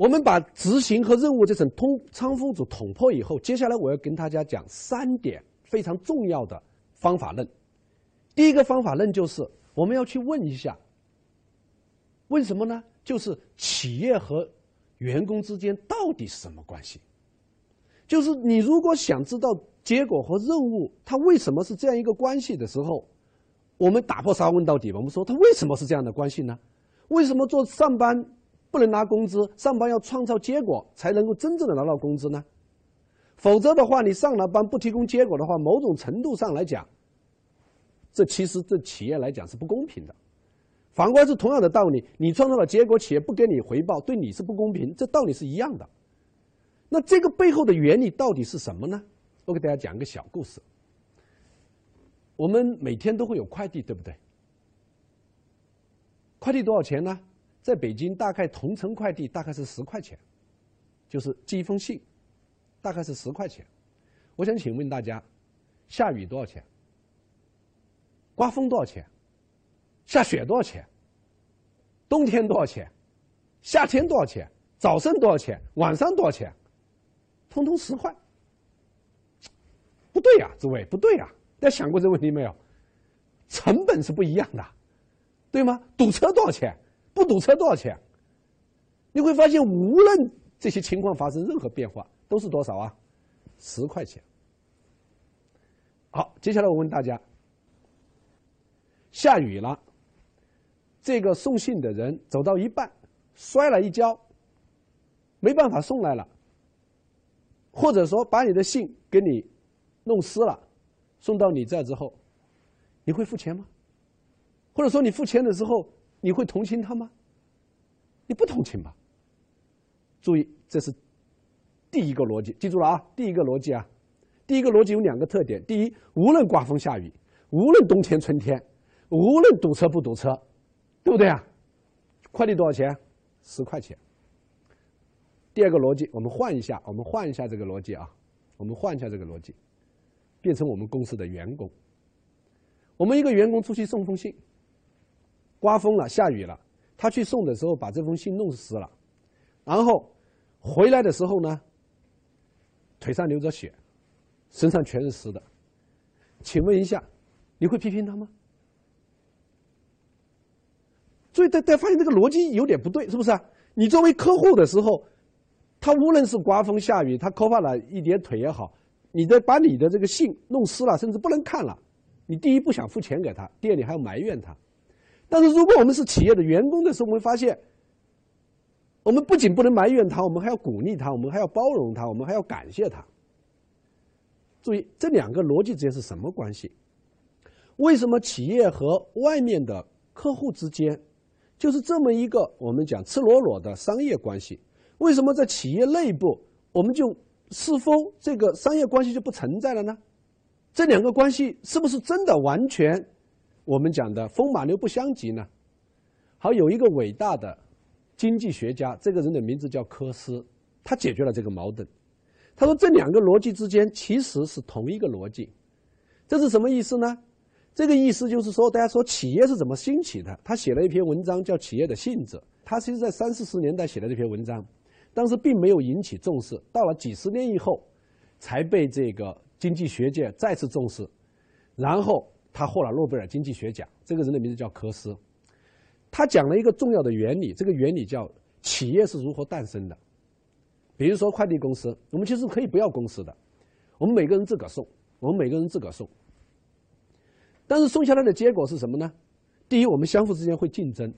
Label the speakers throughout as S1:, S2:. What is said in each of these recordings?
S1: 我们把执行和任务这层通仓封组捅破以后，接下来我要跟大家讲三点非常重要的方法论。第一个方法论就是我们要去问一下，问什么呢？就是企业和员工之间到底是什么关系？就是你如果想知道结果和任务它为什么是这样一个关系的时候，我们打破砂问到底吧。我们说它为什么是这样的关系呢？为什么做上班不能拿工资？上班要创造结果才能够真正的拿到工资呢？否则的话，你上了班不提供结果的话，某种程度上来讲，这其实对企业来讲是不公平的。反过来是同样的道理，你创造了结果，企业不给你回报，对你是不公平，这道理是一样的。那这个背后的原理到底是什么呢？我给大家讲一个小故事。我们每天都会有快递，对不对？快递多少钱呢？在北京，大概同城快递大概是十块钱，就是寄一封信，大概是十块钱。我想请问大家，下雨多少钱？刮风多少钱？下雪多少钱？冬天多少钱？夏天多少钱？早上多少钱？晚上多少钱？通通十块。不对呀，诸位，不对呀！大家想过这问题没有？成本是不一样的，对吗？堵车多少钱？不堵车多少钱？你会发现，无论这些情况发生任何变化，都是多少啊？十块钱。好，接下来我问大家：下雨了，这个送信的人走到一半摔了一跤，没办法送来了，或者说把你的信给你弄湿了，送到你这之后，你会付钱吗？或者说你付钱的时候？你会同情他吗？你不同情吧？注意，这是第一个逻辑，记住了啊！第一个逻辑啊，第一个逻辑有两个特点：第一，无论刮风下雨，无论冬天春天，无论堵车不堵车，对不对啊？快递多少钱？十块钱。第二个逻辑，我们换一下，我们换一下这个逻辑啊，我们换一下这个逻辑，变成我们公司的员工。我们一个员工出去送封信。刮风了，下雨了，他去送的时候把这封信弄湿了，然后回来的时候呢，腿上流着血，身上全是湿的。请问一下，你会批评他吗？所以大家发现这个逻辑有点不对，是不是啊？你作为客户的时候，他无论是刮风下雨，他磕怕了一点腿也好，你的把你的这个信弄湿了，甚至不能看了，你第一不想付钱给他，第二你还要埋怨他。但是，如果我们是企业的员工的时候，我们发现，我们不仅不能埋怨他，我们还要鼓励他，我们还要包容他，我们还要感谢他。注意，这两个逻辑之间是什么关系？为什么企业和外面的客户之间就是这么一个我们讲赤裸裸的商业关系？为什么在企业内部我们就是否这个商业关系就不存在了呢？这两个关系是不是真的完全？我们讲的风马牛不相及呢。好，有一个伟大的经济学家，这个人的名字叫科斯，他解决了这个矛盾。他说，这两个逻辑之间其实是同一个逻辑。这是什么意思呢？这个意思就是说，大家说企业是怎么兴起的？他写了一篇文章叫《企业的性质》，他其实在三四十年代写的这篇文章，当时并没有引起重视，到了几十年以后，才被这个经济学界再次重视，然后。他获了诺贝尔经济学奖。这个人的名字叫科斯，他讲了一个重要的原理，这个原理叫企业是如何诞生的。比如说快递公司，我们其实可以不要公司的，我们每个人自个送，我们每个人自个送。但是送下来的结果是什么呢？第一，我们相互之间会竞争；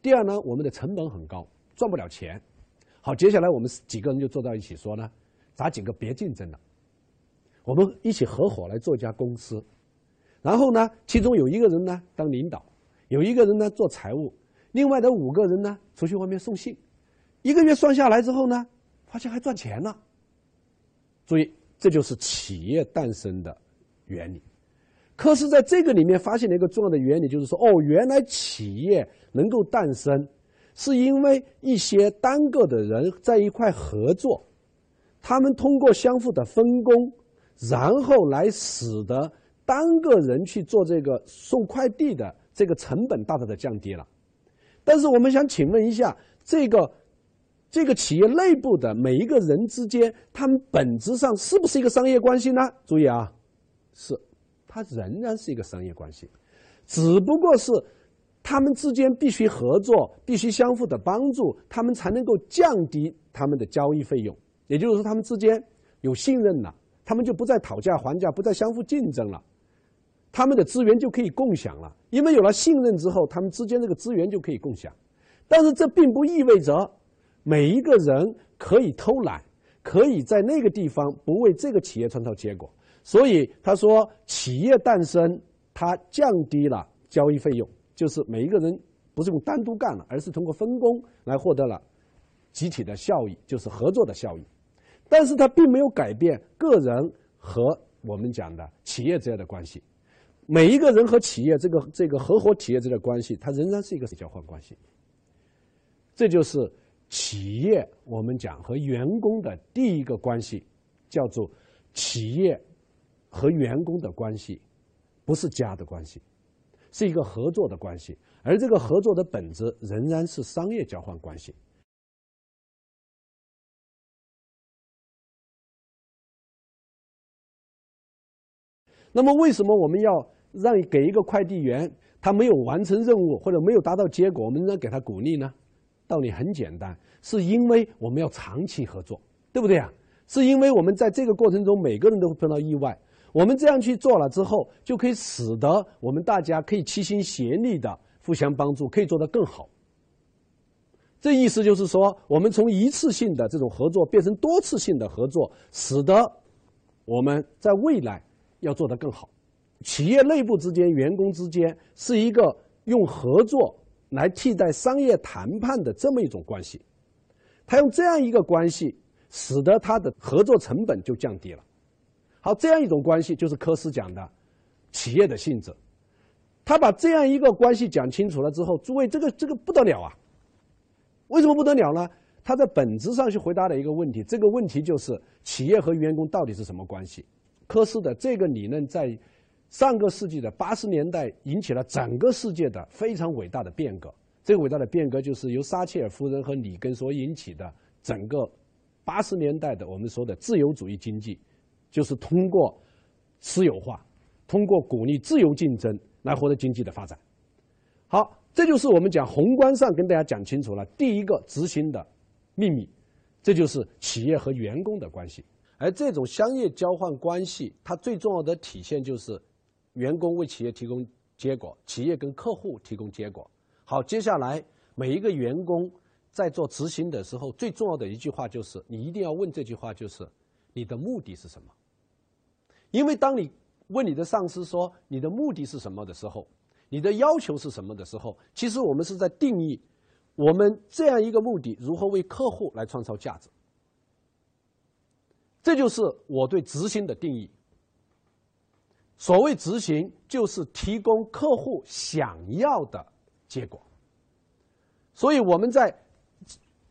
S1: 第二呢，我们的成本很高，赚不了钱。好，接下来我们几个人就坐到一起说呢，咱几个别竞争了，我们一起合伙来做一家公司。然后呢，其中有一个人呢当领导，有一个人呢做财务，另外的五个人呢出去外面送信，一个月算下来之后呢，发现还赚钱了。注意，这就是企业诞生的原理。可是在这个里面发现了一个重要的原理，就是说，哦，原来企业能够诞生，是因为一些单个的人在一块合作，他们通过相互的分工，然后来使得。单个人去做这个送快递的这个成本大大的降低了，但是我们想请问一下，这个这个企业内部的每一个人之间，他们本质上是不是一个商业关系呢？注意啊，是，它仍然是一个商业关系，只不过是他们之间必须合作，必须相互的帮助，他们才能够降低他们的交易费用。也就是说，他们之间有信任了，他们就不再讨价还价，不再相互竞争了，他们的资源就可以共享了。因为有了信任之后，他们之间这个资源就可以共享。但是这并不意味着。每一个人可以偷懒，可以在那个地方不为这个企业创造结果。所以他说，企业诞生，它降低了交易费用，就是每一个人不是用单独干了，而是通过分工来获得了集体的效益，就是合作的效益。但是它并没有改变个人和我们讲的企业之间的关系。每一个人和企业这个这个合伙企业之间的关系，它仍然是一个交换关系。这就是。企业，我们讲和员工的第一个关系叫做企业和员工的关系，不是家的关系，是一个合作的关系。而这个合作的本质仍然是商业交换关系。那么，为什么我们要让给一个快递员他没有完成任务或者没有达到结果，我们应该给他鼓励呢？道理很简单，是因为我们要长期合作，对不对啊？是因为我们在这个过程中，每个人都会碰到意外。我们这样去做了之后，就可以使得我们大家可以齐心协力的互相帮助，可以做得更好。这意思就是说，我们从一次性的这种合作变成多次性的合作，使得我们在未来要做得更好。企业内部之间、员工之间是一个用合作。来替代商业谈判的这么一种关系，他用这样一个关系，使得他的合作成本就降低了。好，这样一种关系就是科斯讲的企业的性质。他把这样一个关系讲清楚了之后，诸位，这个这个不得了啊！为什么不得了呢？他在本质上去回答了一个问题，这个问题就是企业和员工到底是什么关系？科斯的这个理论在。上个世纪的八十年代引起了整个世界的非常伟大的变革。这个伟大的变革就是由撒切尔夫人和里根所引起的整个八十年代的我们说的自由主义经济，就是通过私有化，通过鼓励自由竞争来获得经济的发展。好，这就是我们讲宏观上跟大家讲清楚了第一个执行的秘密，这就是企业和员工的关系。而这种商业交换关系，它最重要的体现就是。员工为企业提供结果，企业跟客户提供结果。好，接下来每一个员工在做执行的时候，最重要的一句话就是，你一定要问这句话，就是你的目的是什么？因为当你问你的上司说你的目的是什么的时候，你的要求是什么的时候，其实我们是在定义我们这样一个目的如何为客户来创造价值。这就是我对执行的定义。所谓执行，就是提供客户想要的结果。所以我们在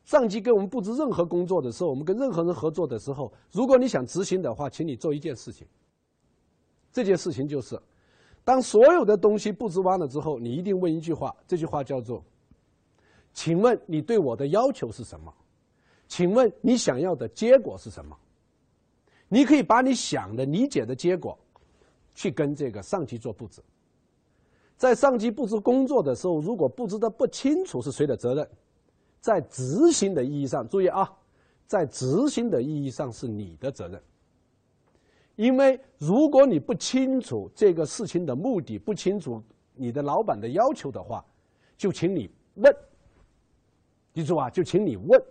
S1: 上级给我们布置任何工作的时候，我们跟任何人合作的时候，如果你想执行的话，请你做一件事情。这件事情就是，当所有的东西布置完了之后，你一定问一句话，这句话叫做：“请问你对我的要求是什么？请问你想要的结果是什么？”你可以把你想的、理解的结果。去跟这个上级做布置，在上级布置工作的时候，如果布置的不清楚是谁的责任，在执行的意义上，注意啊，在执行的意义上是你的责任。因为如果你不清楚这个事情的目的，不清楚你的老板的要求的话，就请你问，记住啊，就请你问，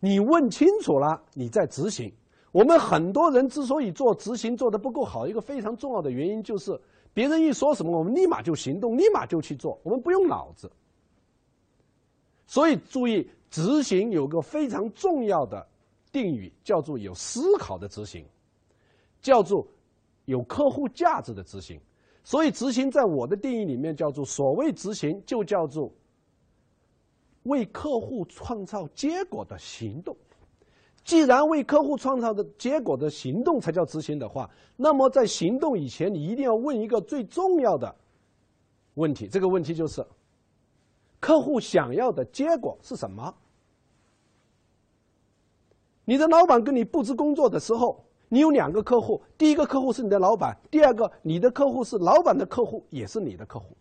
S1: 你问清楚了，你再执行。我们很多人之所以做执行做得不够好，一个非常重要的原因就是，别人一说什么，我们立马就行动，立马就去做，我们不用脑子。所以注意，执行有个非常重要的定语，叫做有思考的执行，叫做有客户价值的执行。所以执行在我的定义里面叫做，所谓执行就叫做为客户创造结果的行动。既然为客户创造的结果的行动才叫执行的话，那么在行动以前，你一定要问一个最重要的问题。这个问题就是：客户想要的结果是什么？你的老板跟你布置工作的时候，你有两个客户，第一个客户是你的老板，第二个你的客户是老板的客户，也是你的客户。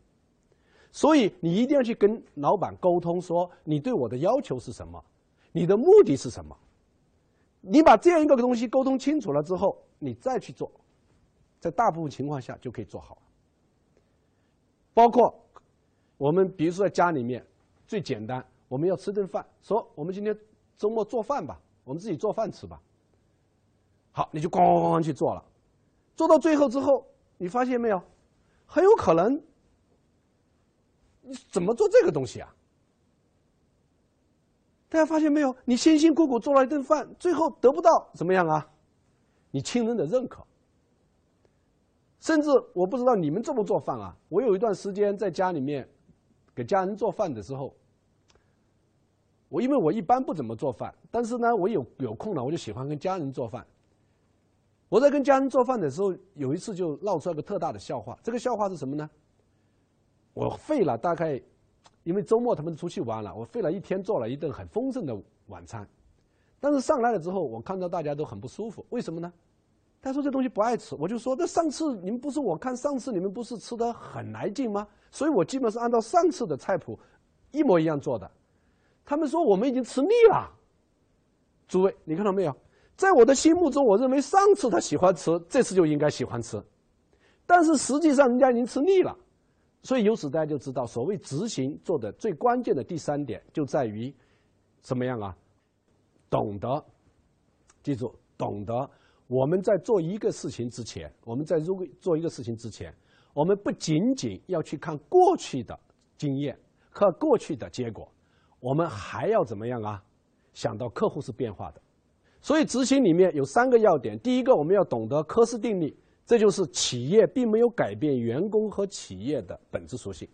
S1: 所以你一定要去跟老板沟通，说你对我的要求是什么，你的目的是什么。你把这样一个东西沟通清楚了之后，你再去做，在大部分情况下就可以做好。包括我们比如说在家里面，最简单，我们要吃顿饭，说我们今天周末做饭吧，我们自己做饭吃吧。好，你就咣咣咣去做了，做到最后之后，你发现没有，很有可能。你怎么做这个东西啊？大家发现没有？你辛辛苦苦做了一顿饭，最后得不到怎么样啊？你亲人的认可。甚至我不知道你们做不做饭啊？我有一段时间在家里面给家人做饭的时候，我因为我一般不怎么做饭，但是呢，我有有空了，我就喜欢跟家人做饭。我在跟家人做饭的时候，有一次就闹出了个特大的笑话。这个笑话是什么呢？我费了大概，因为周末他们出去玩了，我费了一天做了一顿很丰盛的晚餐，但是上来了之后，我看到大家都很不舒服，为什么呢？他说这东西不爱吃，我就说那上次你们不是我看上次你们不是吃的很来劲吗？所以我基本是按照上次的菜谱一模一样做的。他们说我们已经吃腻了。诸位，你看到没有？在我的心目中，我认为上次他喜欢吃，这次就应该喜欢吃，但是实际上人家已经吃腻了。所以由此大家就知道，所谓执行做的最关键的第三点，就在于怎么样啊？懂得，记住，懂得我们在做一个事情之前，我们在如果做一个事情之前，我们不仅仅要去看过去的经验和过去的结果，我们还要怎么样啊？想到客户是变化的，所以执行里面有三个要点：第一个，我们要懂得科斯定律。这就是企业并没有改变员工和企业的本质属性。